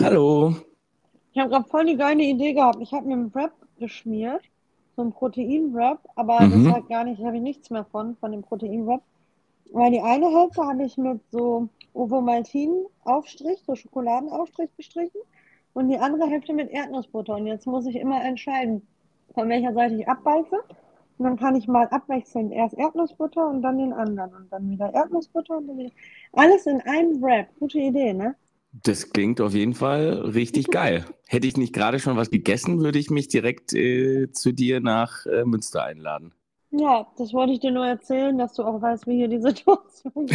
Hallo. Ich habe gerade voll die geile Idee gehabt. Ich habe mir einen Wrap geschmiert, so ein Protein-Wrap, aber Mhm. das hat gar nicht, habe ich nichts mehr von, von dem Protein-Wrap. Weil die eine Hälfte habe ich mit so Ovomaltin-Aufstrich, so Schokoladenaufstrich bestrichen und die andere Hälfte mit Erdnussbutter. Und jetzt muss ich immer entscheiden, von welcher Seite ich abbeiße. Und dann kann ich mal abwechselnd erst Erdnussbutter und dann den anderen und dann wieder Erdnussbutter und dann wieder. Alles in einem Wrap. Gute Idee, ne? Das klingt auf jeden Fall richtig geil. Hätte ich nicht gerade schon was gegessen, würde ich mich direkt äh, zu dir nach äh, Münster einladen. Ja, das wollte ich dir nur erzählen, dass du auch weißt, wie hier die Situation ist.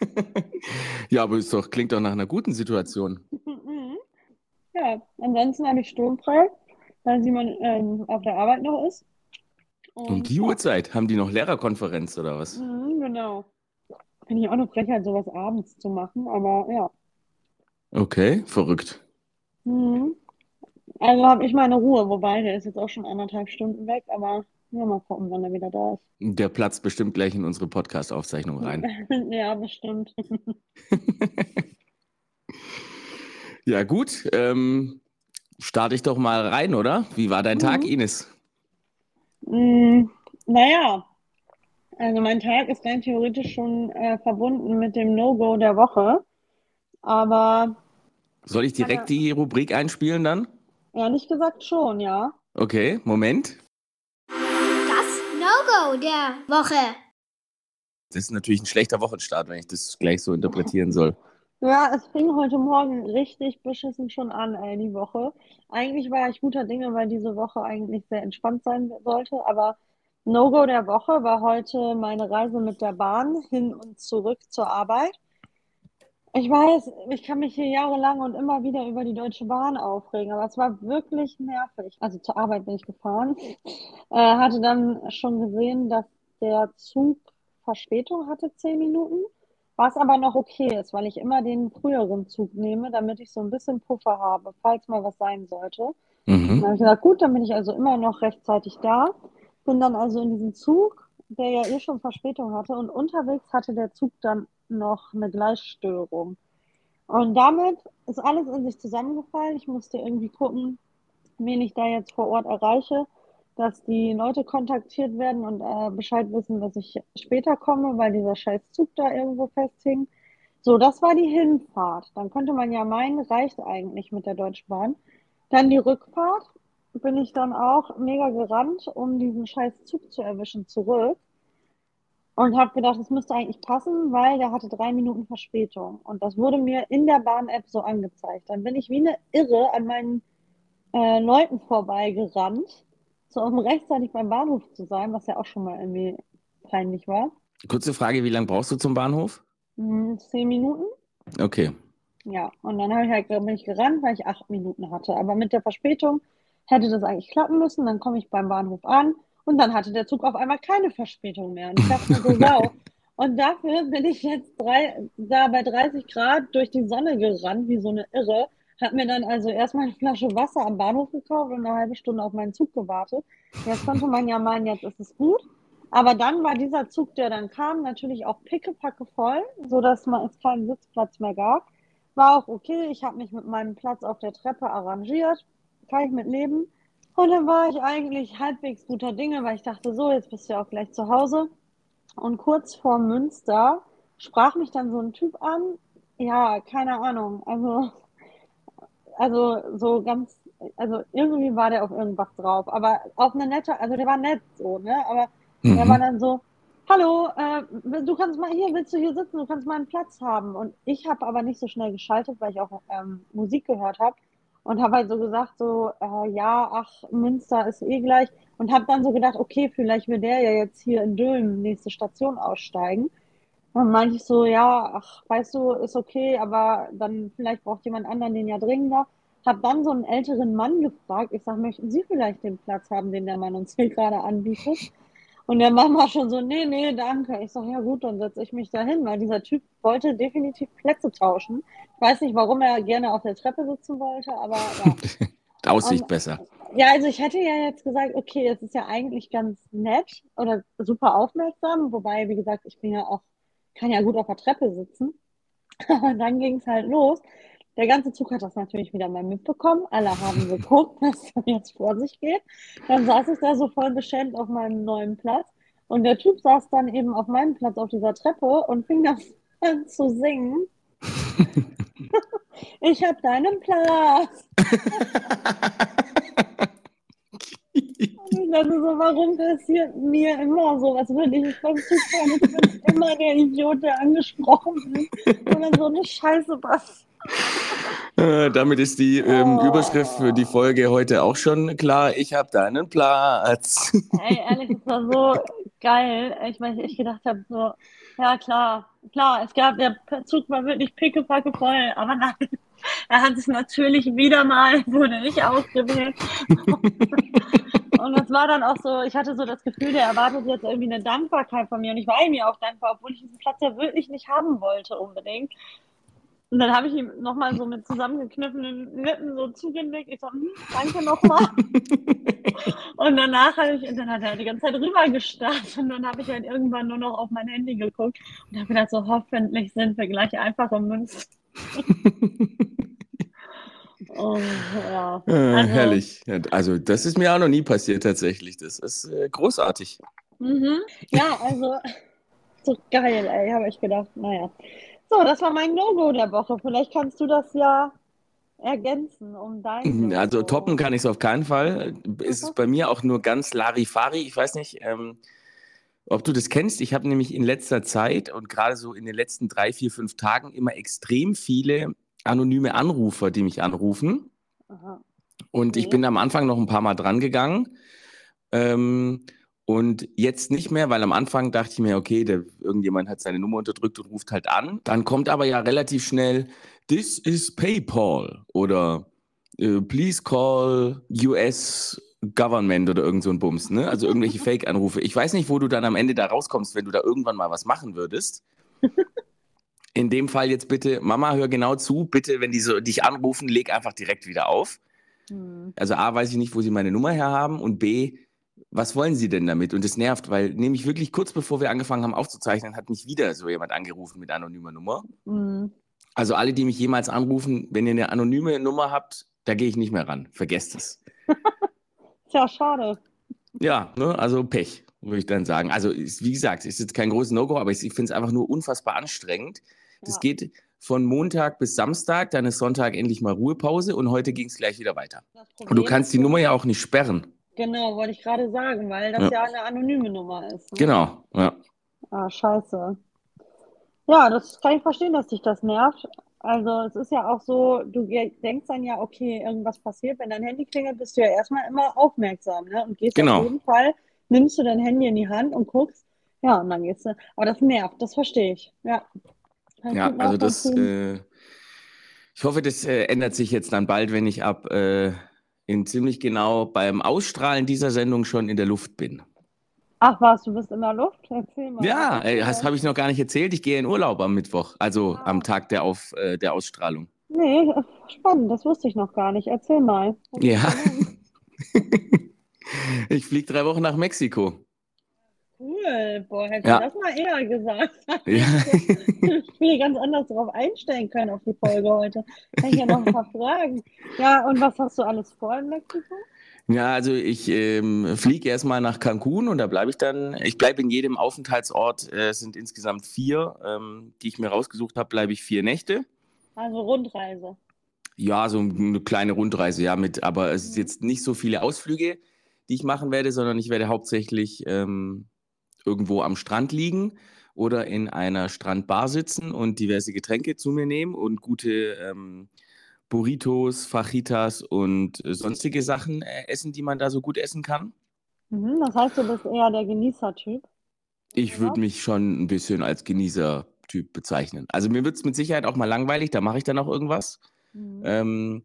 ja, aber es doch, klingt doch nach einer guten Situation. Mhm. Ja, ansonsten habe ich sturmfrei, weil Simon ähm, auf der Arbeit noch ist. Um die Uhrzeit haben die noch Lehrerkonferenz oder was? mhm, genau. Finde ich auch eine Frechheit, sowas abends zu machen, aber ja. Okay, verrückt. Mhm. Also habe ich meine Ruhe, wobei der ist jetzt auch schon anderthalb Stunden weg, aber ja, mal gucken, wann er wieder da ist. Der platzt bestimmt gleich in unsere Podcast-Aufzeichnung rein. Ja, bestimmt. Ja, gut. Ähm, starte ich doch mal rein, oder? Wie war dein Tag, Mhm. Ines? Mm, naja, also mein Tag ist rein theoretisch schon äh, verbunden mit dem No-Go der Woche, aber Soll ich direkt die Rubrik einspielen dann? ehrlich gesagt schon, ja. Okay, Moment. Das No-Go der Woche. Das ist natürlich ein schlechter Wochenstart, wenn ich das gleich so interpretieren soll. Ja, es fing heute Morgen richtig beschissen schon an, ey, die Woche. Eigentlich war ich guter Dinge, weil diese Woche eigentlich sehr entspannt sein sollte, aber No-Go der Woche war heute meine Reise mit der Bahn hin und zurück zur Arbeit. Ich weiß, ich kann mich hier jahrelang und immer wieder über die Deutsche Bahn aufregen, aber es war wirklich nervig. Also zur Arbeit bin ich gefahren, äh, hatte dann schon gesehen, dass der Zug Verspätung hatte, zehn Minuten. Was aber noch okay ist, weil ich immer den früheren Zug nehme, damit ich so ein bisschen Puffer habe, falls mal was sein sollte. Dann Mhm. habe ich gesagt, gut, dann bin ich also immer noch rechtzeitig da. Bin dann also in diesem Zug, der ja eh schon Verspätung hatte, und unterwegs hatte der Zug dann noch eine Gleisstörung. Und damit ist alles in sich zusammengefallen. Ich musste irgendwie gucken, wen ich da jetzt vor Ort erreiche, dass die Leute kontaktiert werden und äh, Bescheid wissen, dass ich später komme, weil dieser scheiß Zug da irgendwo festhing. So, das war die Hinfahrt. Dann könnte man ja meinen, reicht eigentlich mit der Deutschen Bahn. Dann die Rückfahrt bin ich dann auch mega gerannt, um diesen scheiß Zug zu erwischen, zurück. Und habe gedacht, das müsste eigentlich passen, weil der hatte drei Minuten Verspätung. Und das wurde mir in der Bahn-App so angezeigt. Dann bin ich wie eine Irre an meinen äh, Leuten vorbeigerannt, so um rechtzeitig beim Bahnhof zu sein, was ja auch schon mal irgendwie peinlich war. Kurze Frage, wie lange brauchst du zum Bahnhof? Hm, zehn Minuten? Okay. Ja, und dann habe ich halt, bin ich gerannt, weil ich acht Minuten hatte. Aber mit der Verspätung hätte das eigentlich klappen müssen. Dann komme ich beim Bahnhof an und dann hatte der Zug auf einmal keine Verspätung mehr. Und ich dachte mir so, wow. Und dafür bin ich jetzt drei, da bei 30 Grad durch die Sonne gerannt, wie so eine Irre. Hab mir dann also erstmal eine Flasche Wasser am Bahnhof gekauft und eine halbe Stunde auf meinen Zug gewartet. Jetzt konnte man ja meinen, jetzt ist es gut. Aber dann war dieser Zug, der dann kam, natürlich auch pickepacke voll, sodass man es keinen Sitzplatz mehr gab. War auch okay. Ich habe mich mit meinem Platz auf der Treppe arrangiert. Kann ich mit leben. Und dann war ich eigentlich halbwegs guter Dinge, weil ich dachte, so, jetzt bist du ja auch gleich zu Hause. Und kurz vor Münster sprach mich dann so ein Typ an. Ja, keine Ahnung. Also, also so ganz, also irgendwie war der auf irgendwas drauf. Aber auf eine nette, also der war nett so, ne? Aber der war Mhm. dann so, hallo, äh, du kannst mal hier, willst du hier sitzen, du kannst mal einen Platz haben. Und ich habe aber nicht so schnell geschaltet, weil ich auch ähm, Musik gehört habe und habe halt so gesagt, so, äh, ja, ach, Münster ist eh gleich. Und habe dann so gedacht, okay, vielleicht will der ja jetzt hier in Dülmen nächste Station aussteigen. Dann meinte ich so, ja, ach, weißt du, ist okay, aber dann vielleicht braucht jemand anderen den ja dringender. Hab dann so einen älteren Mann gefragt. Ich sag, möchten Sie vielleicht den Platz haben, den der Mann uns hier gerade anbietet? Und der war schon so, nee, nee, danke. Ich sag, ja gut, dann setze ich mich da hin, weil dieser Typ wollte definitiv Plätze tauschen. Ich weiß nicht, warum er gerne auf der Treppe sitzen wollte, aber ja. Aussicht Und- besser. Ja, also ich hätte ja jetzt gesagt, okay, es ist ja eigentlich ganz nett oder super aufmerksam, wobei, wie gesagt, ich bin ja auch, kann ja gut auf der Treppe sitzen. Und dann ging es halt los. Der ganze Zug hat das natürlich wieder mal mitbekommen. Alle haben geguckt, was da jetzt vor sich geht. Dann saß ich da so voll beschämt auf meinem neuen Platz. Und der Typ saß dann eben auf meinem Platz auf dieser Treppe und fing dann an zu singen. ich habe deinen Platz. Ich dachte so, warum passiert mir immer so? Was würde ich beim Zugfahren? Ich bin immer der Idiot, der angesprochen wird. Und dann so eine Scheiße passiert. Äh, damit ist die ähm. Überschrift für die Folge heute auch schon klar. Ich habe deinen Platz. Ey, ehrlich, es war so geil. Ich meine, ich gedacht habe so, ja klar, klar, es gab, der Zug war wirklich pickepacke voll, aber nein, er hat sich natürlich wieder mal, wurde nicht ausgewählt. Und das war dann auch so, ich hatte so das Gefühl, der erwartet jetzt irgendwie eine Dankbarkeit von mir und ich war ihm ja auch dankbar, obwohl ich diesen Platz ja wirklich nicht haben wollte unbedingt. Und dann habe ich ihm nochmal so mit zusammengekniffenen Lippen so zugenickt. Ich so, hm, danke nochmal. Und danach habe ich, und dann hat er die ganze Zeit rübergestarrt und dann habe ich halt irgendwann nur noch auf mein Handy geguckt und habe gedacht, so hoffentlich sind wir gleich einfach im Münster. Oh, ja. Äh, Also- herrlich. Also, das ist mir auch noch nie passiert tatsächlich. Das ist äh, großartig. Mhm. Ja, also so geil, ey, habe ich gedacht. Naja. So, das war mein No-Go der Woche. Vielleicht kannst du das ja ergänzen um dein Also No-Go. toppen kann ich es auf keinen Fall. Ist es bei mir auch nur ganz Larifari. Ich weiß nicht, ähm, ob du das kennst. Ich habe nämlich in letzter Zeit und gerade so in den letzten drei, vier, fünf Tagen immer extrem viele anonyme Anrufer, die mich anrufen. Aha. Und ich Okay. bin am Anfang noch ein paar Mal dran gegangen. Ähm, und jetzt nicht mehr, weil am Anfang dachte ich mir, okay, der, irgendjemand hat seine Nummer unterdrückt und ruft halt an. Dann kommt aber ja relativ schnell, this is PayPal oder äh, please call US Government oder irgend so ein Bums, ne? Also irgendwelche Fake-Anrufe. Ich weiß nicht, wo du dann am Ende da rauskommst, wenn du da irgendwann mal was machen würdest. In dem Fall jetzt bitte, Mama, hör genau zu, bitte, wenn die so dich anrufen, leg einfach direkt wieder auf. Hm. Also A, weiß ich nicht, wo sie meine Nummer her haben und B, was wollen sie denn damit? Und das nervt, weil nämlich wirklich kurz bevor wir angefangen haben aufzuzeichnen, hat mich wieder so jemand angerufen mit anonymer Nummer. Hm. Also alle, die mich jemals anrufen, wenn ihr eine anonyme Nummer habt, da gehe ich nicht mehr ran. Vergesst es. Tja, schade. Ja, ne, also Pech, würde ich dann sagen. Also ist, wie gesagt, ist jetzt kein großes No-Go, aber ich, ich finde es einfach nur unfassbar anstrengend. Das Ja. geht von Montag bis Samstag, dann ist Sonntag endlich mal Ruhepause und heute ging es gleich wieder weiter. Und du kannst die Nummer ja auch nicht sperren. Genau, wollte ich gerade sagen, weil das Ja. ja, eine anonyme Nummer ist. Ne? Genau, ja. Ah, scheiße. Ja, das kann ich verstehen, dass dich das nervt. Also es ist ja auch so, du denkst dann ja, okay, irgendwas passiert, wenn dein Handy klingelt, bist du ja erstmal immer aufmerksam, ne? Und gehst Genau. auf jeden Fall, nimmst du dein Handy in die Hand und guckst, ja, und dann gehst du. Aber das nervt, das verstehe ich. Ja. Kann ich Ja, also das, äh, ich hoffe, das äh, ändert sich jetzt dann bald, wenn ich ab äh, in ziemlich genau beim Ausstrahlen dieser Sendung schon in der Luft bin. Ach was, du bist in der Luft? Erzähl mal. Ja, äh, das habe ich noch gar nicht erzählt. Ich gehe in Urlaub am Mittwoch, also Ah. am Tag der, Auf, äh, der Ausstrahlung. Nee, spannend, das wusste ich noch gar nicht. Erzähl mal. Ja. ich fliege drei Wochen nach Mexiko. Cool, boah, hätte Ja. das mal eher gesagt. Ja. Will ganz anders darauf einstellen können auf die Folge heute. Kann ich ja noch ein paar Fragen. Ja, und was hast du alles vor in Mexiko? Ja, also ich ähm, fliege erstmal nach Cancun und da bleibe ich dann. Ich bleibe in jedem Aufenthaltsort, äh, es sind insgesamt vier, ähm, die ich mir rausgesucht habe, bleibe ich vier Nächte. Also Rundreise. Ja, so eine kleine Rundreise, ja, mit, aber es ist jetzt nicht so viele Ausflüge, die ich machen werde, sondern ich werde hauptsächlich ähm, irgendwo am Strand liegen oder in einer Strandbar sitzen und diverse Getränke zu mir nehmen und gute ähm, Burritos, Fajitas und sonstige Sachen äh, essen, die man da so gut essen kann. Mhm, das heißt, du bist eher der Genießertyp. Ich würde mich schon ein bisschen als Genießer-Typ bezeichnen. Also mir wird es mit Sicherheit auch mal langweilig, da mache ich dann auch irgendwas. Mhm. Ähm,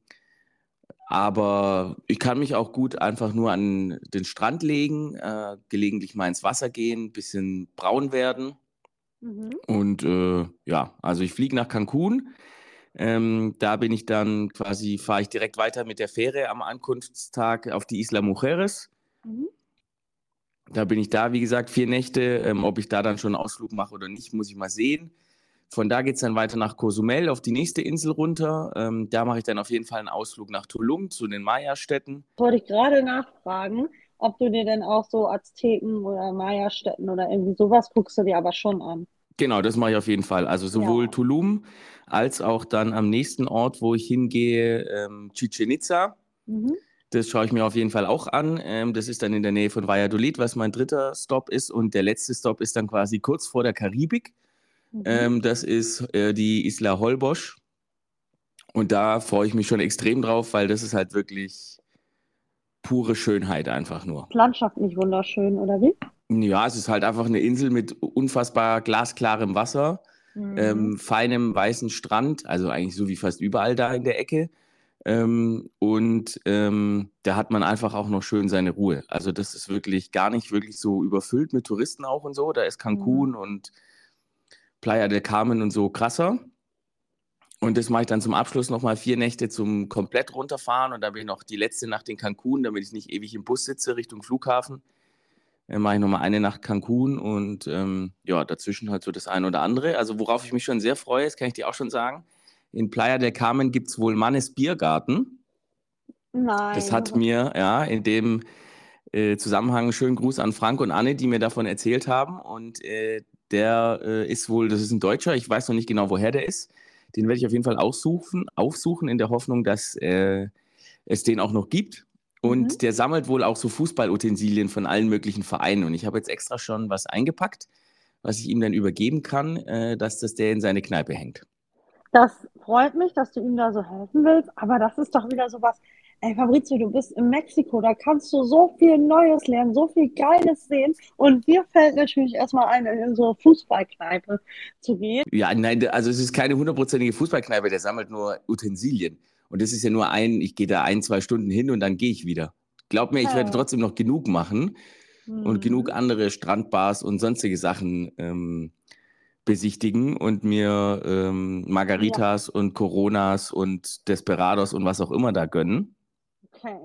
aber ich kann mich auch gut einfach nur an den Strand legen, äh, gelegentlich mal ins Wasser gehen, ein bisschen braun werden. Mhm. Und äh, ja, also ich fliege nach Cancun. Ähm, da bin ich dann quasi, fahre ich direkt weiter mit der Fähre am Ankunftstag auf die Isla Mujeres. Mhm. Da bin ich da, wie gesagt, vier Nächte. Ähm, ob ich da dann schon einen Ausflug mache oder nicht, muss ich mal sehen. Von da geht es dann weiter nach Cozumel auf die nächste Insel runter. Ähm, da mache ich dann auf jeden Fall einen Ausflug nach Tulum zu den Maya-Städten. Wollte ich gerade nachfragen, ob du dir denn auch so Azteken oder Maya-Städten oder irgendwie sowas guckst du dir aber schon an. Genau, das mache ich auf jeden Fall. Also sowohl Ja. Tulum als auch dann am nächsten Ort, wo ich hingehe, ähm, Chichen Itza. Mhm. Das schaue ich mir auf jeden Fall auch an. Ähm, das ist dann in der Nähe von Valladolid, was mein dritter Stop ist. Und der letzte Stop ist dann quasi kurz vor der Karibik. Mhm. Ähm, das ist äh, die Isla Holbosch. Und da freue ich mich schon extrem drauf, weil das ist halt wirklich pure Schönheit einfach nur. Landschaftlich wunderschön, oder wie? Ja, es ist halt einfach eine Insel mit unfassbar glasklarem Wasser, Mhm. ähm, feinem weißen Strand, also eigentlich so wie fast überall da in der Ecke. Ähm, und ähm, da hat man einfach auch noch schön seine Ruhe. Also das ist wirklich gar nicht wirklich so überfüllt mit Touristen auch und so. Da ist Cancun und Playa del Carmen und so krasser. Und das mache ich dann zum Abschluss nochmal vier Nächte zum komplett runterfahren und dann bin ich noch die letzte Nacht in Cancun, damit ich nicht ewig im Bus sitze Richtung Flughafen. Dann mache ich nochmal eine Nacht Cancun und ähm, ja, dazwischen halt so das eine oder andere. Also worauf ich mich schon sehr freue, das kann ich dir auch schon sagen. In Playa del Carmen gibt es wohl Mannes Biergarten. Nein. Das hat mir, ja, in dem äh, Zusammenhang schönen Gruß an Frank und Anne, die mir davon erzählt haben. Und äh, der äh, ist wohl, das ist ein Deutscher, ich weiß noch nicht genau, woher der ist. Den werde ich auf jeden Fall aufsuchen, aufsuchen in der Hoffnung, dass äh, es den auch noch gibt. Und Mhm. der sammelt wohl auch so Fußballutensilien von allen möglichen Vereinen. Und ich habe jetzt extra schon was eingepackt, was ich ihm dann übergeben kann, äh, dass das der in seine Kneipe hängt. Das freut mich, dass du ihm da so helfen willst, aber das ist doch wieder sowas. Ey, Fabrizio, du bist in Mexiko, da kannst du so viel Neues lernen, so viel Geiles sehen. Und dir fällt natürlich erstmal ein, in so eine Fußballkneipe zu gehen. Ja, nein, also es ist keine hundertprozentige Fußballkneipe, der sammelt nur Utensilien. Und das ist ja nur ein, ich gehe da ein, zwei Stunden hin und dann gehe ich wieder. Glaub mir, ich werde Ja. trotzdem noch genug machen und Mhm. genug andere Strandbars und sonstige Sachen ähm, besichtigen und mir ähm, Margaritas und Coronas und Desperados und was auch immer da gönnen. Okay.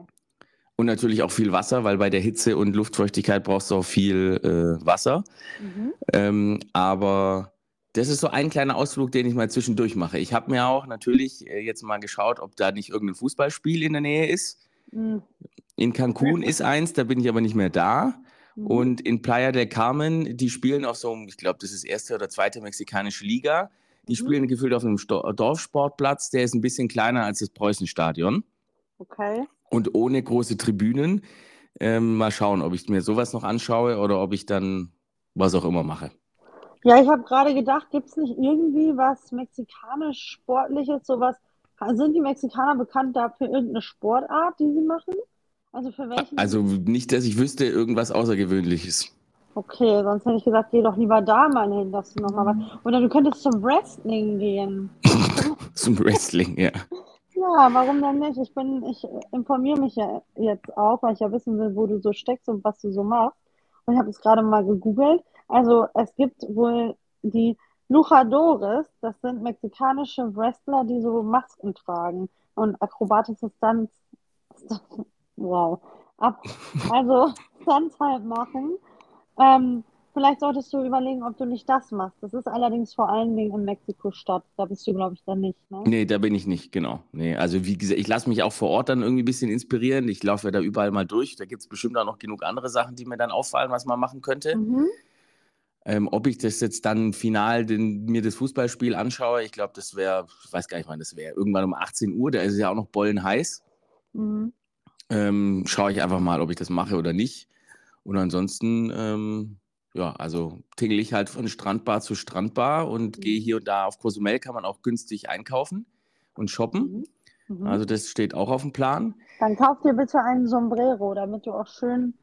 Und natürlich auch viel Wasser, weil bei der Hitze und Luftfeuchtigkeit brauchst du auch viel äh, Wasser. Mhm. Ähm, aber das ist so ein kleiner Ausflug, den ich mal zwischendurch mache. Ich habe mir auch natürlich äh, jetzt mal geschaut, ob da nicht irgendein Fußballspiel in der Nähe ist. Mhm. In Cancun ist eins, da bin ich aber nicht mehr da. Mhm. Und in Playa del Carmen, die spielen auf so einem, ich glaube, das ist erste oder zweite mexikanische Liga. Die Mhm. spielen gefühlt auf einem Sto Dorfsportplatz, der ist ein bisschen kleiner als das Preußenstadion Okay. und ohne große Tribünen. Ähm, mal schauen, ob ich mir sowas noch anschaue oder ob ich dann was auch immer mache. Ja, ich habe gerade gedacht, gibt es nicht irgendwie was mexikanisch Sportliches, sowas? Sind die Mexikaner bekannt dafür irgendeine Sportart, die sie machen? Also für welchen? Also nicht, dass ich wüsste, irgendwas Außergewöhnliches. Okay, sonst hätte ich gesagt, geh doch lieber da mal hin, dass du nochmal was. Oder du könntest zum Wrestling gehen. Zum Wrestling, ja. Ja, warum denn nicht? Ich bin, ich informiere mich ja jetzt auch, weil ich ja wissen will, wo du so steckst und was du so machst. Und ich habe es gerade mal gegoogelt. Also es gibt wohl die Luchadores, das sind mexikanische Wrestler, die so Masken tragen und akrobatische Stunts, wow, ab, also Stunts halt machen. Ähm, vielleicht solltest du überlegen, ob du nicht das machst. Das ist allerdings vor allen Dingen in Mexiko-Stadt. Da bist du, glaube ich, dann nicht, ne? Nee, da bin ich nicht, genau. Nee, also wie gesagt, ich lasse mich auch vor Ort dann irgendwie ein bisschen inspirieren. Ich laufe ja da überall mal durch. Da gibt es bestimmt auch noch genug andere Sachen, die mir dann auffallen, was man machen könnte. Mhm. Ähm, ob ich das jetzt dann final den, mir das Fußballspiel anschaue, ich glaube, das wäre, ich weiß gar nicht wann das wäre, irgendwann um 18 Uhr, da ist es ja auch noch bollenheiß. Mhm. Ähm, schaue ich einfach mal, ob ich das mache oder nicht. Und ansonsten, ähm, ja, also tingel ich halt von Strandbar zu Strandbar und Mhm. gehe hier und da auf Cozumel, kann man auch günstig einkaufen und shoppen. Mhm. Mhm. Also das steht auch auf dem Plan. Dann kauf dir bitte einen Sombrero, damit du auch schön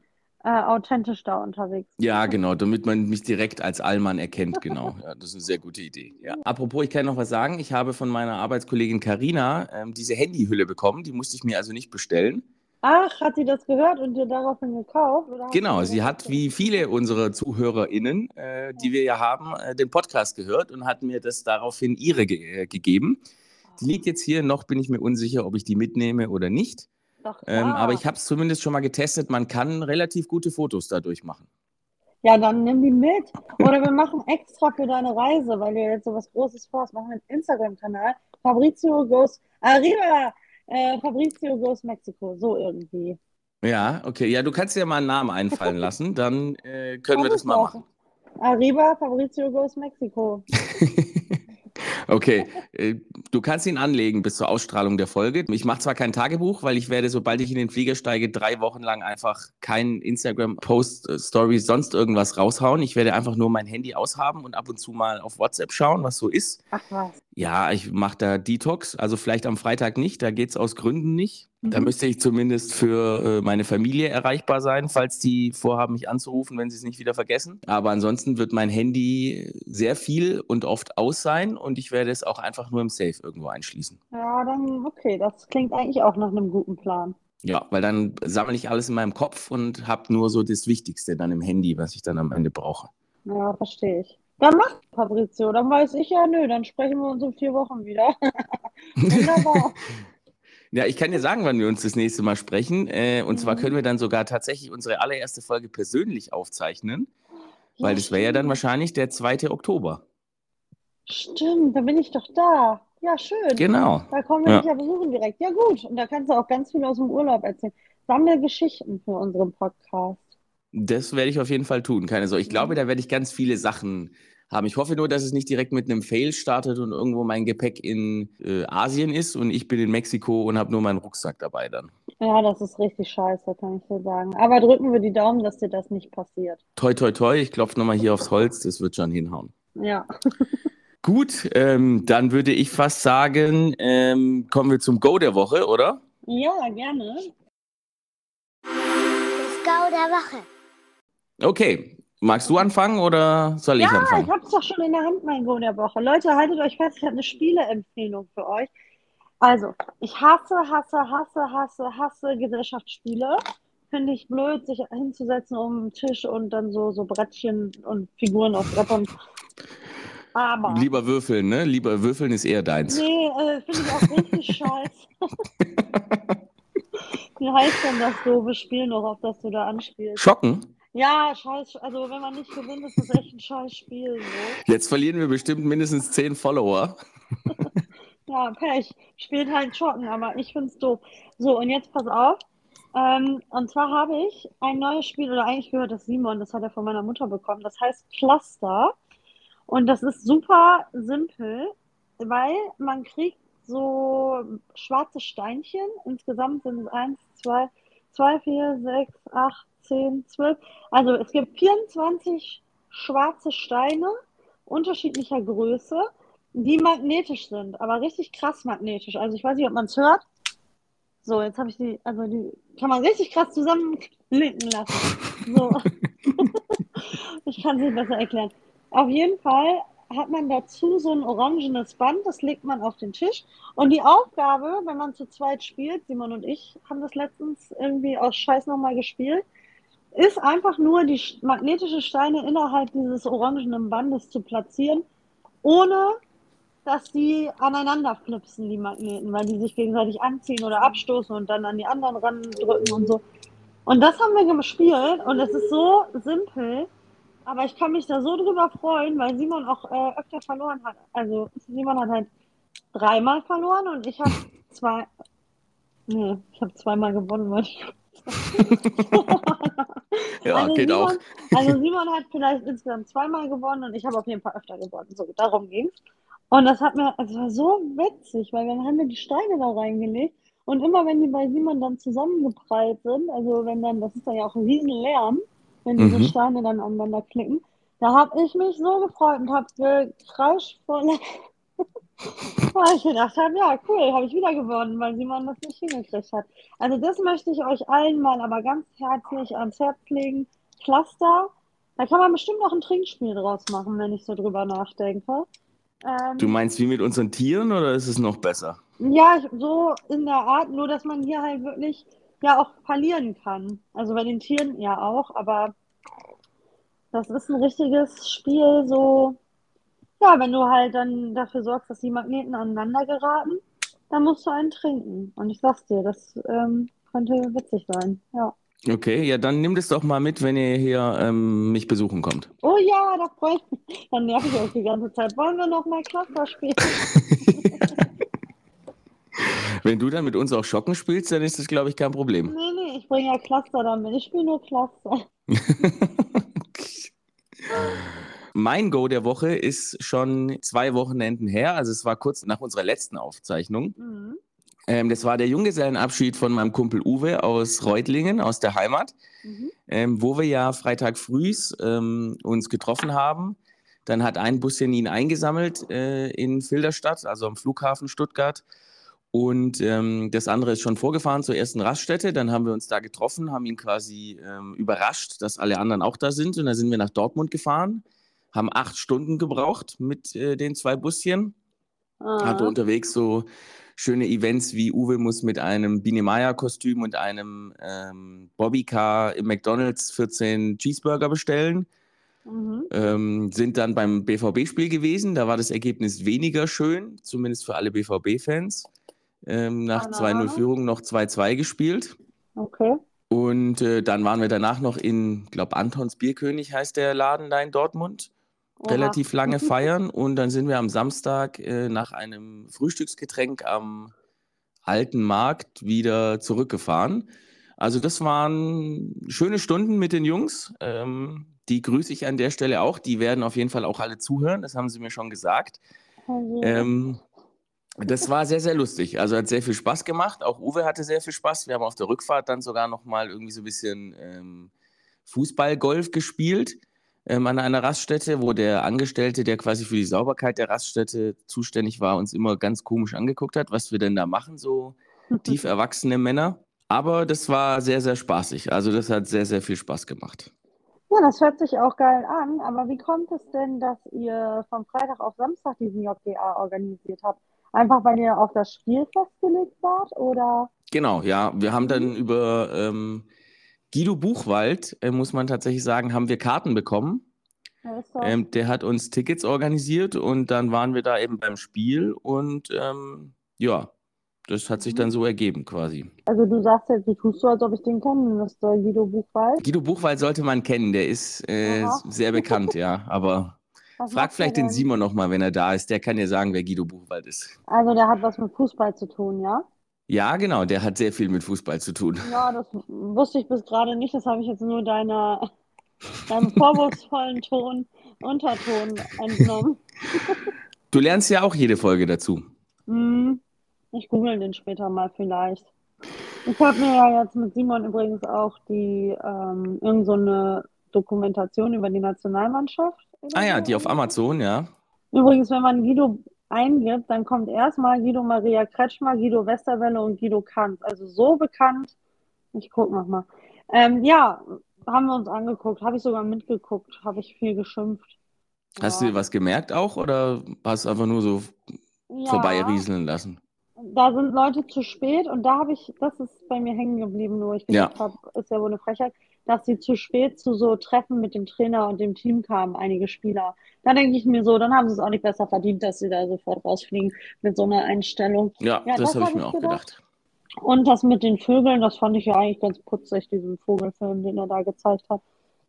äh, authentisch da unterwegs. Ja, genau, damit man mich direkt als Allmann erkennt, genau. Ja, das ist eine sehr gute Idee. Ja. Apropos, ich kann noch was sagen. Ich habe von meiner Arbeitskollegin Karina ähm, diese Handyhülle bekommen. Die musste ich mir also nicht bestellen. Ach, hat sie das gehört und dir daraufhin gekauft? Genau, sie hat wie viele unserer ZuhörerInnen, äh, die wir ja haben, äh, den Podcast gehört und hat mir das daraufhin ihre ge äh, gegeben. Die liegt jetzt hier, noch bin ich mir unsicher, ob ich die mitnehme oder nicht. Doch, Ähm, aber ich habe es zumindest schon mal getestet. Man kann relativ gute Fotos dadurch machen. Ja, dann nimm die mit. Oder wir machen extra für deine Reise, weil du jetzt so was Großes vorhast. Machen wir einen Instagram-Kanal. Fabrizio goes arriba. Äh, Fabrizio goes Mexico. So irgendwie. Ja, okay. Ja, du kannst dir mal einen Namen einfallen lassen, dann äh, können wir das mal machen. Arriba, Fabrizio goes Mexico. Okay, äh, du kannst ihn anlegen bis zur Ausstrahlung der Folge. Ich mache zwar kein Tagebuch, weil ich werde, sobald ich in den Flieger steige, drei Wochen lang einfach keinen Instagram-Post, äh, Stories, sonst irgendwas raushauen. Ich werde einfach nur mein Handy aushaben und ab und zu mal auf WhatsApp schauen, was so ist. Ach was. Ja, ich mache da Detox, also vielleicht am Freitag nicht, da geht es aus Gründen nicht. Da Mhm. müsste ich zumindest für äh, meine Familie erreichbar sein, falls die vorhaben, mich anzurufen, wenn sie es nicht wieder vergessen. Aber ansonsten wird mein Handy sehr viel und oft aus sein und ich werde es auch einfach nur im Safe irgendwo einschließen. Ja, dann, okay, das klingt eigentlich auch nach einem guten Plan. Ja, weil dann sammle ich alles in meinem Kopf und habe nur so das Wichtigste dann im Handy, was ich dann am Ende brauche. Ja, verstehe ich. Dann mach Fabrizio, dann weiß ich ja, nö, dann sprechen wir uns in vier Wochen wieder. Wunderbar. Ja, ich kann dir sagen, wann wir uns das nächste Mal sprechen. Äh, und zwar Mhm. können wir dann sogar tatsächlich unsere allererste Folge persönlich aufzeichnen, weil Ja, das wäre ja dann wahrscheinlich der 2. Oktober. Stimmt, da bin ich doch da. Ja, schön. Genau. Da kommen wir Ja. dich ja besuchen direkt. Ja, gut. Und da kannst du auch ganz viel aus dem Urlaub erzählen. Sammle Geschichten für unseren Podcast. Das werde ich auf jeden Fall tun. Keine Sorge. Ich glaube, da werde ich ganz viele Sachen haben. Ich hoffe nur, dass es nicht direkt mit einem Fail startet und irgendwo mein Gepäck in äh, Asien ist und ich bin in Mexiko und habe nur meinen Rucksack dabei dann. Ja, das ist richtig scheiße, kann ich dir sagen. Aber drücken wir die Daumen, dass dir das nicht passiert. Toi, toi, toi. Ich klopfe nochmal hier aufs Holz. Das wird schon hinhauen. Ja. Gut, ähm, dann würde ich fast sagen, ähm, kommen wir zum Go der Woche, oder? Ja, gerne. Das Go der Woche. Okay. Magst du anfangen oder soll ich Ja, ich anfangen? habe es doch schon in der Hand, mein Go der Woche. Leute, haltet euch fest, ich habe eine Spieleempfehlung für euch. Also, ich hasse, hasse, hasse, hasse, hasse Gesellschaftsspiele. Finde ich blöd, sich hinzusetzen um den Tisch und dann so, so Brettchen und Figuren auf Brettern. Aber, Lieber würfeln, ne? Lieber würfeln ist eher deins. nee, äh, finde ich auch richtig scheiße. Wie heißt denn das doofe Spiel noch, auf das du da anspielst? Schocken? Ja, scheiß, also wenn man nicht gewinnt, ist das echt ein scheiß Spiel. So. Jetzt verlieren wir bestimmt mindestens zehn Follower. Ja, Pech. Spielt halt Schocken, aber ich find's doof. So, und jetzt pass auf. Ähm, und zwar habe ich ein neues Spiel, oder eigentlich gehört das Simon, das hat er von meiner Mutter bekommen. Das heißt Cluster. Und das ist super simpel, weil man kriegt so schwarze Steinchen. Insgesamt sind es 1, 2, 2, 4, 6, 8, 10, 12. Also es gibt 24 schwarze Steine unterschiedlicher Größe, die magnetisch sind, aber richtig krass magnetisch. Also ich weiß nicht, ob man es hört. So, jetzt habe ich die, also die kann man richtig krass zusammenklicken lassen. So. Ich kann es nicht besser erklären. Auf jeden Fall hat man dazu so ein orangenes Band, das legt man auf den Tisch. Und die Aufgabe, wenn man zu zweit spielt, Simon und ich haben das letztens irgendwie aus Scheiß nochmal gespielt, ist einfach nur die sch- magnetische Steine innerhalb dieses orangenen Bandes zu platzieren, ohne dass die aneinander flipsen, die Magneten, weil die sich gegenseitig anziehen oder abstoßen und dann an die anderen randrücken und so. Und das haben wir gespielt und es ist so simpel, aber ich kann mich da so drüber freuen, weil Simon auch äh, öfter verloren hat. Also Simon hat halt dreimal verloren und ich habe zwei. Nee, ich habe zweimal gewonnen, wollte ich Ja, also geht Simon, auch. Also Simon hat vielleicht insgesamt zweimal gewonnen und ich habe auf jeden Fall öfter gewonnen. So, darum ging's. Und das hat mir, es war so witzig, weil dann haben wir die Steine da reingelegt und immer wenn die bei Simon dann zusammengeprallt sind, also wenn dann, das ist dann ja auch ein riesen Lärm, wenn diese Mhm. Steine dann aneinander klicken, da habe ich mich so gefreut und habe gekreischt vor weil ich gedacht habe, ja cool, habe ich wieder gewonnen, weil Simon das nicht hingekriegt hat. Also das möchte ich euch allen mal aber ganz herzlich ans Herz legen. Cluster, da kann man bestimmt noch ein Trinkspiel draus machen, wenn ich so drüber nachdenke. Ähm, Du meinst wie mit unseren Tieren oder ist es noch besser? ja, so in der Art, nur dass man hier halt wirklich ja auch verlieren kann. Also bei den Tieren ja auch, aber das ist ein richtiges Spiel, so, ja, wenn du halt dann dafür sorgst, dass die Magneten aneinander geraten, dann musst du einen trinken. Und ich sag's dir, das ähm, könnte witzig sein. Ja. Okay, ja, dann nimm das doch mal mit, wenn ihr hier ähm, mich besuchen kommt. Oh ja, da freue ich mich. Dann nerv ich euch die ganze Zeit. Wollen wir noch mal Cluster spielen? Wenn du dann mit uns auch Schocken spielst, dann ist das, glaube ich, kein Problem. Nee, nee, ich bringe ja Cluster damit. Ich spiele nur Cluster. Mein Go der Woche ist schon zwei Wochenenden her. Also es war kurz nach unserer letzten Aufzeichnung. Mhm. Ähm, das war der Junggesellenabschied von meinem Kumpel Uwe aus Reutlingen, aus der Heimat, Mhm. ähm, wo wir ja Freitag früh ähm, uns getroffen haben. Dann hat ein Buschen ihn eingesammelt äh, in Filderstadt, also am Flughafen Stuttgart. Und ähm, das andere ist schon vorgefahren zur ersten Raststätte. Dann haben wir uns da getroffen, haben ihn quasi ähm, überrascht, dass alle anderen auch da sind. Und dann sind wir nach Dortmund gefahren, haben acht Stunden gebraucht mit äh, den zwei Buschen. Hatte Ah. unterwegs so schöne Events wie Uwe muss mit einem Biene Meier Kostüm und einem ähm, Bobbycar im McDonalds 14 Cheeseburger bestellen. Mhm. Ähm, sind dann beim BVB-Spiel gewesen. Da war das Ergebnis weniger schön, zumindest für alle BVB-Fans. Ähm, nach Keine 2-0 Ahnung. Führung noch 2-2 gespielt. Okay. Und äh, dann waren wir danach noch in, glaube Antons Bierkönig heißt der Laden da in Dortmund Oha. relativ lange feiern und dann sind wir am Samstag äh, nach einem Frühstücksgetränk am alten Markt wieder zurückgefahren. Also das waren schöne Stunden mit den Jungs. Ähm, die grüße ich an der Stelle auch. Die werden auf jeden Fall auch alle zuhören. Das haben sie mir schon gesagt. Also, Ähm, das war sehr, sehr lustig. Also hat sehr viel Spaß gemacht. Auch Uwe hatte sehr viel Spaß. Wir haben auf der Rückfahrt dann sogar noch mal irgendwie so ein bisschen ähm, Fußballgolf gespielt ähm, an einer Raststätte, wo der Angestellte, der quasi für die Sauberkeit der Raststätte zuständig war, uns immer ganz komisch angeguckt hat, was wir denn da machen, so tief erwachsene Männer. Aber das war sehr, sehr spaßig. Also das hat sehr, sehr viel Spaß gemacht. Ja, das hört sich auch geil an, aber wie kommt es denn, dass ihr vom Freitag auf Samstag diesen JGA organisiert habt? Einfach weil ihr auf das Spiel festgelegt wart oder? Genau, ja. Wir haben dann über ähm, Guido Buchwald, äh, muss man tatsächlich sagen, haben wir Karten bekommen. Ähm, der hat uns Tickets organisiert und dann waren wir da eben beim Spiel und ähm, ja, das hat sich dann so ergeben quasi. also du sagst jetzt, wie tust du, als ob ich den kennen müsste, Guido Buchwald? Guido Buchwald sollte man kennen, der ist äh, sehr bekannt, ja. Aber Was frag vielleicht den? Simon nochmal, wenn er da ist. Der kann dir sagen, wer Guido Buchwald ist. Also der hat was mit Fußball zu tun, ja? Ja, genau, der hat sehr viel mit Fußball zu tun. Ja, das wusste ich bis gerade nicht. Das habe ich jetzt nur deiner, deinem vorwurfsvollen Ton, Unterton entnommen. Du lernst ja auch jede Folge dazu. Hm, ich google den später mal vielleicht. Ich habe mir ja jetzt mit Simon übrigens auch die ähm, irgend so eine Dokumentation über die Nationalmannschaft. Ah ja, die auf Amazon, ja. Übrigens, wenn man Guido eingibt, dann kommt erstmal Guido Maria Kretschmer, Guido Westerwelle und Guido Kanz. Also so bekannt. Ich gucke nochmal. Ähm, ja, haben wir uns angeguckt. Habe ich sogar mitgeguckt. Habe ich viel geschimpft. Hast Ja. du was gemerkt auch oder hast du einfach nur so Ja, vorbeirieseln lassen? da sind Leute zu spät und da habe ich, das ist bei mir hängen geblieben, wo ich Ja. gedacht habe, ist ja wohl eine Frechheit, dass sie zu spät zu so Treffen mit dem Trainer und dem Team kamen, einige Spieler. Da denke ich mir so, dann haben sie es auch nicht besser verdient, dass sie da sofort rausfliegen mit so einer Einstellung. Ja, Ja, das das habe ich mir auch gedacht. gedacht. Und das mit den Vögeln, das fand ich ja eigentlich ganz putzig, diesen Vogelfilm, den er da gezeigt hat.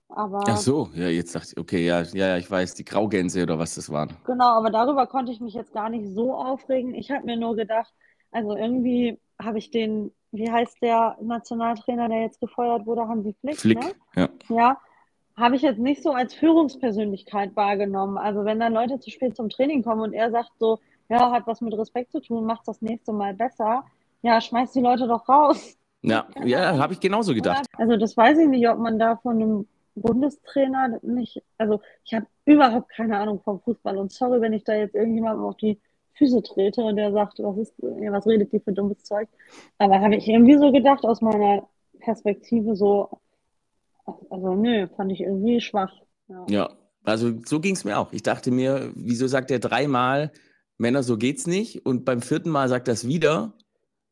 Aber Ach so, ja, jetzt dachte ich, okay, ja, ja, ja, ich weiß, die Graugänse oder was das waren. Genau, aber darüber konnte ich mich jetzt gar nicht so aufregen. Ich habe mir nur gedacht, also irgendwie habe ich den, wie heißt der Nationaltrainer, der jetzt gefeuert wurde, Hansi Flick, Flick, ne? ja. Ja, habe ich jetzt nicht so als Führungspersönlichkeit wahrgenommen. Also wenn dann Leute zu spät zum Training kommen und er sagt so, ja, hat was mit Respekt zu tun, macht's das nächste Mal besser, ja, schmeißt die Leute doch raus. Ja, ja, habe ich genauso gedacht. Also das weiß ich nicht, ob man da von einem Bundestrainer nicht, also ich habe überhaupt keine Ahnung vom Fußball und sorry, wenn ich da jetzt irgendjemandem auf die Füße trete und der sagt, was ist, was redet die für dummes Zeug? Aber habe ich irgendwie so gedacht, aus meiner Perspektive so, also nö, fand ich irgendwie schwach. Ja. Ja, also so ging es mir auch. Ich dachte mir, wieso sagt er dreimal, Männer, so geht's nicht? Und beim vierten Mal sagt es wieder.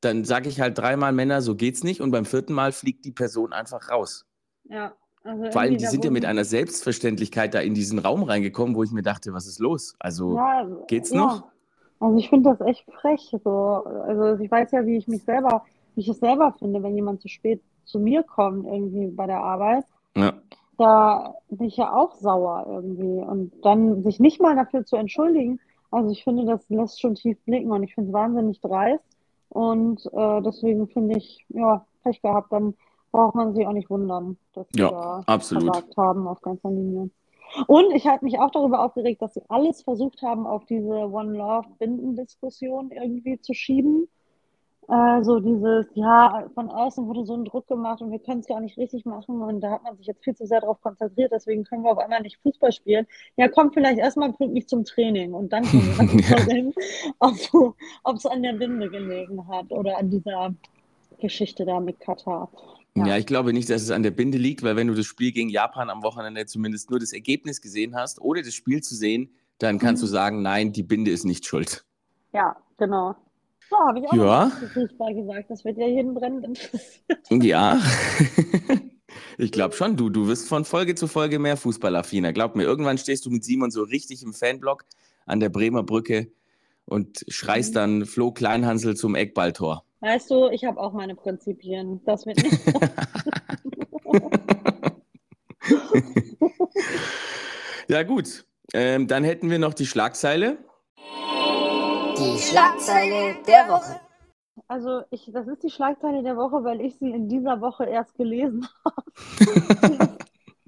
Dann sage ich halt dreimal Männer, so geht's nicht. Und beim vierten Mal fliegt die Person einfach raus. Ja, also Vor allem, die sind ja mit einer Selbstverständlichkeit da in diesen Raum reingekommen, wo ich mir dachte, was ist los? Also, Ja, geht's ja. noch? Also ich finde das echt frech. So. Also ich weiß ja, wie ich mich selber, wie ich es selber finde, wenn jemand zu spät zu mir kommt, irgendwie bei der Arbeit, Ja. da bin ich ja auch sauer irgendwie. Und dann sich nicht mal dafür zu entschuldigen, also ich finde, das lässt schon tief blicken und ich finde es wahnsinnig dreist. Und äh, deswegen finde ich, ja, Pech gehabt, dann braucht man sich auch nicht wundern, dass Ja, da absolut. haben auf ganzer Linie. Und ich habe mich auch darüber aufgeregt, dass sie alles versucht haben, auf diese One Love Binden-Diskussion irgendwie zu schieben. Äh, so dieses, ja, von außen wurde so ein Druck gemacht und wir können es gar nicht richtig machen und da hat man sich jetzt viel zu sehr darauf konzentriert, deswegen können wir auf einmal nicht Fußball spielen. Ja, komm vielleicht erstmal pünktlich zum Training und dann können wir ob ob es an der Binde gelegen hat oder an dieser Geschichte da mit Katar. Ja. Ja. ich glaube nicht, dass es an der Binde liegt, weil wenn du das Spiel gegen Japan am Wochenende zumindest nur das Ergebnis gesehen hast, ohne das Spiel zu sehen, dann kannst Mhm. du sagen, nein, die Binde ist nicht schuld. Ja, genau. So, habe ich auch Ja. Fußball gesagt. Das wird ja jeden brennend interessieren. Ja. Ich glaube schon, du, du wirst von Folge zu Folge mehr Fußballaffiner. Glaub mir, irgendwann stehst du mit Simon so richtig im Fanblock an der Bremer Brücke und schreist Mhm. dann Flo Kleinhansel zum Eckballtor. Weißt du, ich habe auch meine Prinzipien. Das wird nicht. Ja, gut. Ähm, dann hätten wir noch die Schlagzeile. Die Schlagzeile der Woche. Also, ich, das ist die Schlagzeile der Woche, weil ich sie in dieser Woche erst gelesen habe.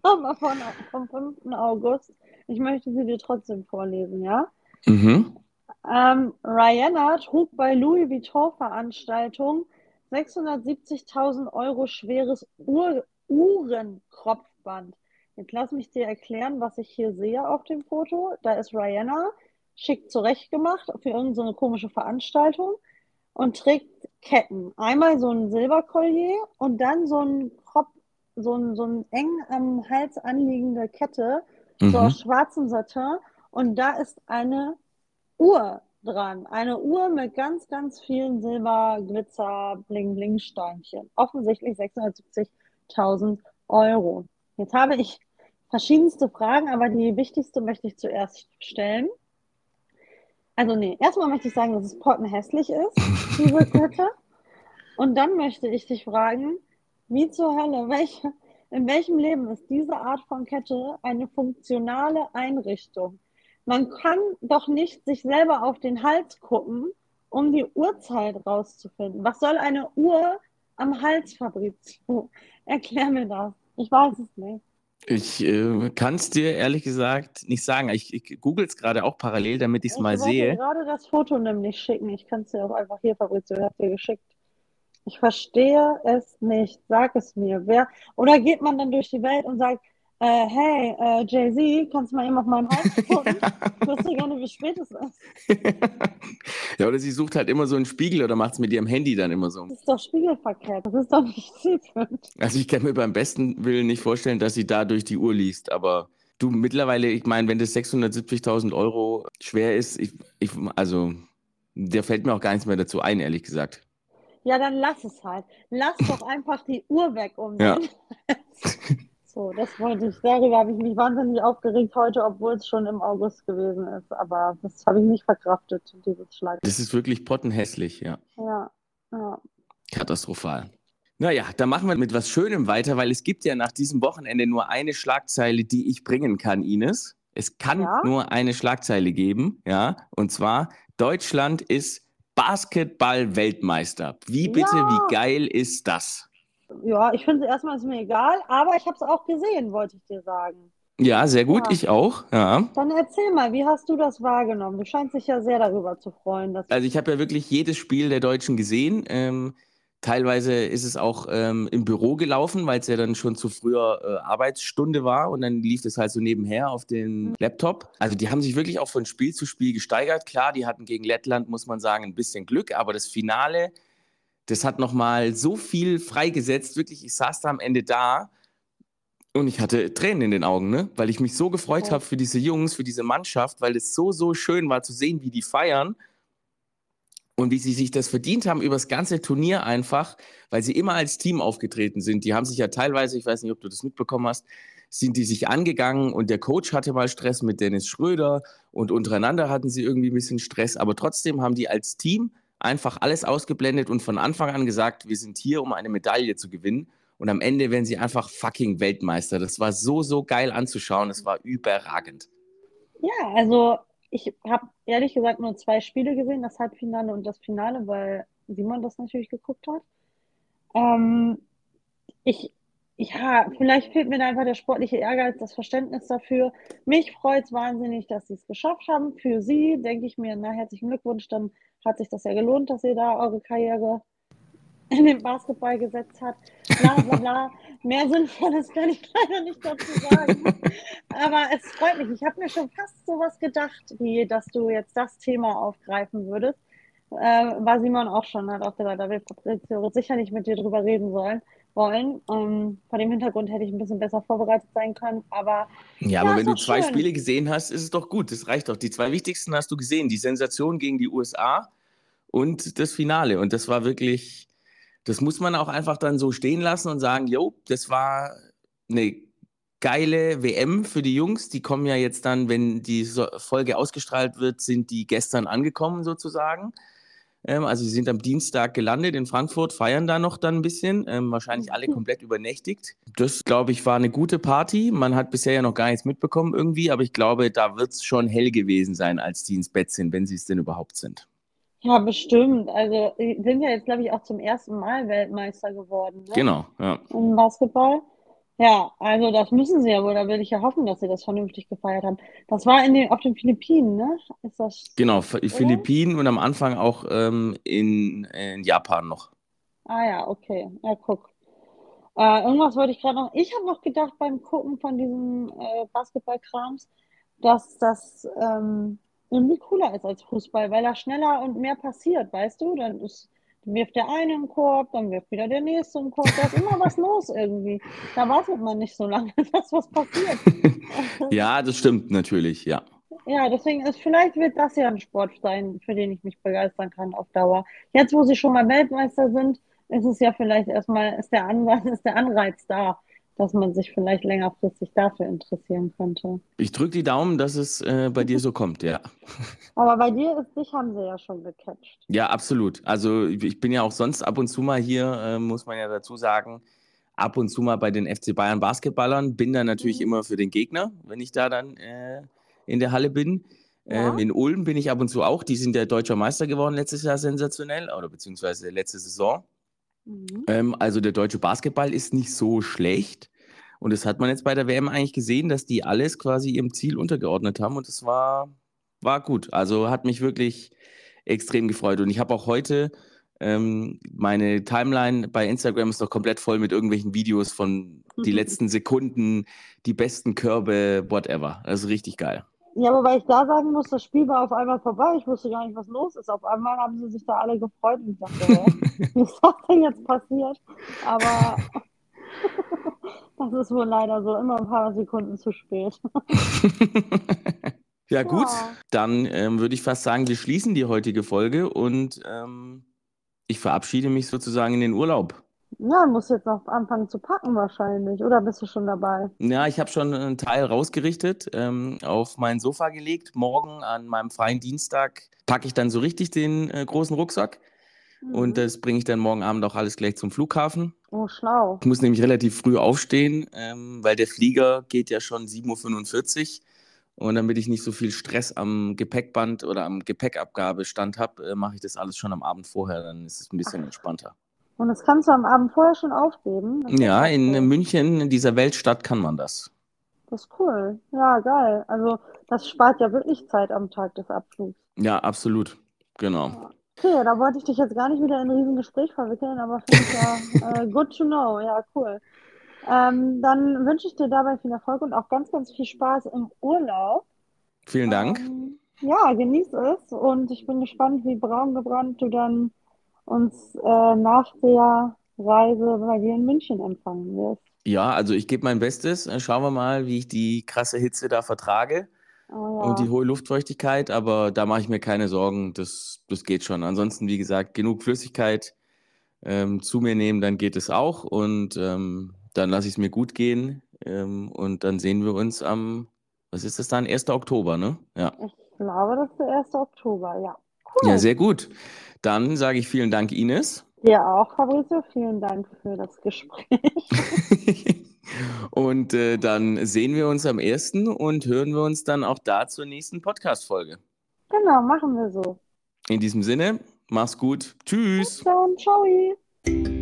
Aber von, vom 5. August. Ich möchte sie dir trotzdem vorlesen, ja? Mhm. Ähm, Rihanna trug bei Louis Vuitton-Veranstaltung 670.000 Euro schweres Uhr Uhrenkropfband. Jetzt lass mich dir erklären, was ich hier sehe auf dem Foto. Da ist Rihanna, schick zurechtgemacht für irgendeine so eine komische Veranstaltung und trägt Ketten. Einmal so ein Silberkollier und dann so ein Kropf, so ein, so ein eng am Hals anliegende Kette, so Mhm. aus schwarzem Satin. Und da ist eine Uhr dran. Eine Uhr mit ganz, ganz vielen Silber, Glitzer, Bling-Bling-Steinchen. Offensichtlich 670.000 Euro. Jetzt habe ich verschiedenste Fragen, aber die wichtigste möchte ich zuerst stellen. Also nee, erstmal möchte ich sagen, dass es pottenhässlich ist, diese Kette. Und dann möchte ich dich fragen, wie zur Hölle, welche, in welchem Leben ist diese Art von Kette eine funktionale Einrichtung? Man kann doch nicht sich selber auf den Hals gucken, um die Uhrzeit rauszufinden. Was soll eine Uhr am Hals fabrizieren? Erklär mir das. Ich weiß es nicht. Ich äh, kann es dir ehrlich gesagt nicht sagen. Ich, ich google es gerade auch parallel, damit ich es Ich mal sehe. gerade das Foto nämlich schicken. Ich kann es dir auch einfach hier fabrizieren. Ich habe dir geschickt. Ich verstehe es nicht. Sag es mir. Wer, oder geht man dann durch die Welt und sagt, äh, hey, äh, Jay-Z, kannst du mal eben auf meinen Hals gucken? Ich wüsste gerne, wie spät es ist. ja, oder sie sucht halt immer so einen Spiegel oder macht es mit ihrem Handy dann immer so. Das ist doch spiegelverkehrt. Das ist doch nicht zielführend. Also ich kann mir beim besten Willen nicht vorstellen, dass sie da durch die Uhr liest, aber du mittlerweile, ich meine, wenn das 670.000 Euro schwer ist, ich, ich, also der fällt mir auch gar nichts mehr dazu ein, ehrlich gesagt. Ja, dann lass es halt. Lass doch einfach die Uhr weg um Ja. So, das wollte ich. Darüber habe ich mich wahnsinnig aufgeregt heute, obwohl es schon im August gewesen ist. Aber das habe ich nicht verkraftet, dieses Schlag. Das ist wirklich pottenhässlich, ja. Ja, ja. Katastrophal. Naja, dann machen wir mit was Schönem weiter, weil es gibt ja nach diesem Wochenende nur eine Schlagzeile, die ich bringen kann, Ines. Es kann Ja? nur eine Schlagzeile geben, ja, und zwar Deutschland ist Basketball-Weltmeister. Wie bitte, Ja. wie geil ist das? Ja, ich finde es erstmal ist mir egal, aber ich habe es auch gesehen, wollte ich dir sagen. Ja, sehr gut, Ja. ich auch, ja. Dann erzähl mal, wie hast du das wahrgenommen? Du scheinst dich ja sehr darüber zu freuen, dass Also ich habe ja wirklich jedes Spiel der Deutschen gesehen. Ähm, teilweise ist es auch ähm, im Büro gelaufen, weil es ja dann schon zu früher äh, Arbeitsstunde war und dann lief das halt so nebenher auf den Laptop. Also die haben sich wirklich auch von Spiel zu Spiel gesteigert. Klar, die hatten gegen Lettland, muss man sagen, ein bisschen Glück, aber das Finale, das hat nochmal so viel freigesetzt. Wirklich, ich saß da am Ende da und ich hatte Tränen in den Augen, ne? weil ich mich so gefreut Ja. habe für diese Jungs, für diese Mannschaft, weil es so, so schön war zu sehen, wie die feiern und wie sie sich das verdient haben über das ganze Turnier einfach, weil sie immer als Team aufgetreten sind. Die haben sich ja teilweise, ich weiß nicht, ob du das mitbekommen hast, sind die sich angegangen und der Coach hatte mal Stress mit Dennis Schröder und untereinander hatten sie irgendwie ein bisschen Stress, aber trotzdem haben die als Team einfach alles ausgeblendet und von Anfang an gesagt, wir sind hier, um eine Medaille zu gewinnen. Und am Ende werden sie einfach fucking Weltmeister. Das war so, so geil anzuschauen. Das war überragend. Ja, also ich habe ehrlich gesagt nur zwei Spiele gesehen, das Halbfinale und das Finale, weil Simon das natürlich geguckt hat. Ähm, ich, ja, vielleicht fehlt mir da einfach der sportliche Ehrgeiz, das Verständnis dafür. Mich freut es wahnsinnig, dass sie es geschafft haben. Für sie denke ich mir, na, herzlichen Glückwunsch, dann hat sich das ja gelohnt, dass ihr da eure Karriere in den Basketball gesetzt hat. Bla bla bla. Mehr Sinnvolles kann ich leider nicht dazu sagen. Aber es freut mich. Ich habe mir schon fast sowas gedacht, wie dass du jetzt das Thema aufgreifen würdest. Äh, war Simon auch schon, hat auch gesagt, da will Fabrizio sicherlich mit dir drüber reden sollen wollen. Ähm, vor dem Hintergrund hätte ich ein bisschen besser vorbereitet sein können, aber. Ja, aber wenn du zwei schön. Spiele gesehen hast, ist es doch gut. Das reicht doch. Die zwei wichtigsten hast du gesehen: die Sensation gegen die USA und das Finale. Und das war wirklich das muss man auch einfach dann so stehen lassen und sagen, jo, das war eine geile WM für die Jungs. Die kommen ja jetzt dann, wenn die Folge ausgestrahlt wird, sind die gestern angekommen sozusagen. Ähm, also sie sind am Dienstag gelandet in Frankfurt, feiern da noch dann ein bisschen, ähm, wahrscheinlich alle komplett übernächtigt. Das, glaube ich, war eine gute Party. Man hat bisher ja noch gar nichts mitbekommen irgendwie, aber ich glaube, da wird es schon hell gewesen sein, als die ins Bett sind, wenn sie es denn überhaupt sind. Ja, bestimmt. Also, sind ja jetzt, glaube ich, auch zum ersten Mal Weltmeister geworden, ne? Genau, ja. Im Basketball. Ja, also das müssen sie ja wohl. Da will ich ja hoffen, dass sie das vernünftig gefeiert haben. Das war in den, auf den Philippinen, ne? Ist das, genau, oder? Philippinen und am Anfang auch ähm, in, in Japan noch. Ah ja, okay. Ja, guck. Äh, irgendwas wollte ich gerade noch. Ich habe noch gedacht beim Gucken von diesem äh, Basketballkrams, dass das ähm, irgendwie cooler ist als Fußball, weil da schneller und mehr passiert, weißt du? Dann ist, wirft der eine im Korb, dann wirft wieder der nächste im Korb. Da ist immer was los irgendwie. Da wartet man nicht so lange, dass was passiert. ja, das stimmt natürlich, ja. Ja, deswegen ist vielleicht wird das ja ein Sport sein, für den ich mich begeistern kann auf Dauer. Jetzt, wo sie schon mal Weltmeister sind, ist es ja vielleicht erstmal, ist der Anreiz, ist der Anreiz da dass man sich vielleicht längerfristig dafür interessieren könnte. Ich drücke die Daumen, dass es äh, bei dir so kommt, ja. Aber bei dir ist dich haben sie ja schon gecatcht. Ja, absolut. Also ich bin ja auch sonst ab und zu mal hier, äh, muss man ja dazu sagen, ab und zu mal bei den FC Bayern Basketballern, bin dann natürlich mhm. immer für den Gegner, wenn ich da dann äh, in der Halle bin. Ja. Ähm, in Ulm bin ich ab und zu auch. Die sind ja deutscher Meister geworden letztes Jahr sensationell oder beziehungsweise letzte Saison. Mhm. Ähm, also der deutsche Basketball ist nicht so schlecht. Und das hat man jetzt bei der WM eigentlich gesehen, dass die alles quasi ihrem Ziel untergeordnet haben. Und das war, war gut. Also hat mich wirklich extrem gefreut. Und ich habe auch heute ähm, meine Timeline bei Instagram ist doch komplett voll mit irgendwelchen Videos von die letzten Sekunden, die besten Körbe, whatever. Das ist richtig geil. Ja, wobei ich da sagen muss, das Spiel war auf einmal vorbei. Ich wusste gar nicht, was los ist. Auf einmal haben sie sich da alle gefreut und ich dachte, was ist das denn jetzt passiert? Aber das ist wohl leider so, immer ein paar Sekunden zu spät. ja, gut, ja. dann ähm, würde ich fast sagen, wir schließen die heutige Folge und ähm, ich verabschiede mich sozusagen in den Urlaub. Ja, muss jetzt noch anfangen zu packen wahrscheinlich. Oder bist du schon dabei? Ja, ich habe schon einen Teil rausgerichtet, ähm, auf mein Sofa gelegt. Morgen an meinem freien Dienstag packe ich dann so richtig den äh, großen Rucksack. Mhm. Und das bringe ich dann morgen Abend auch alles gleich zum Flughafen. Oh, schlau. Ich muss nämlich relativ früh aufstehen, ähm, weil der Flieger geht ja schon 7.45 Uhr. Und damit ich nicht so viel Stress am Gepäckband oder am Gepäckabgabestand habe, äh, mache ich das alles schon am Abend vorher. Dann ist es ein bisschen Ach. entspannter. Und das kannst du am Abend vorher schon aufgeben? Ja, in cool. München, in dieser Weltstadt, kann man das. Das ist cool. Ja, geil. Also das spart ja wirklich Zeit am Tag des Abflugs. Ja, absolut. Genau. Ja. Okay, da wollte ich dich jetzt gar nicht wieder in ein Riesengespräch verwickeln, aber finde ich ja äh, good to know. Ja, cool. Ähm, dann wünsche ich dir dabei viel Erfolg und auch ganz, ganz viel Spaß im Urlaub. Vielen Dank. Ähm, ja, genieß es und ich bin gespannt, wie braun gebrannt du dann uns äh, nach der Reise bei dir in München empfangen wirst. Ja, also ich gebe mein Bestes. Äh, schauen wir mal, wie ich die krasse Hitze da vertrage. Oh, ja. Und die hohe Luftfeuchtigkeit, aber da mache ich mir keine Sorgen, das, das geht schon. Ansonsten, wie gesagt, genug Flüssigkeit ähm, zu mir nehmen, dann geht es auch und ähm, dann lasse ich es mir gut gehen ähm, und dann sehen wir uns am, was ist das dann, 1. Oktober, ne? Ja. Ich glaube, das ist der 1. Oktober, ja. Cool. Ja, sehr gut. Dann sage ich vielen Dank, Ines. Dir auch, Fabrizio. Vielen Dank für das Gespräch. und äh, dann sehen wir uns am 1. und hören wir uns dann auch da zur nächsten Podcast-Folge. Genau, machen wir so. In diesem Sinne, mach's gut. Tschüss. Bis dann, ciao.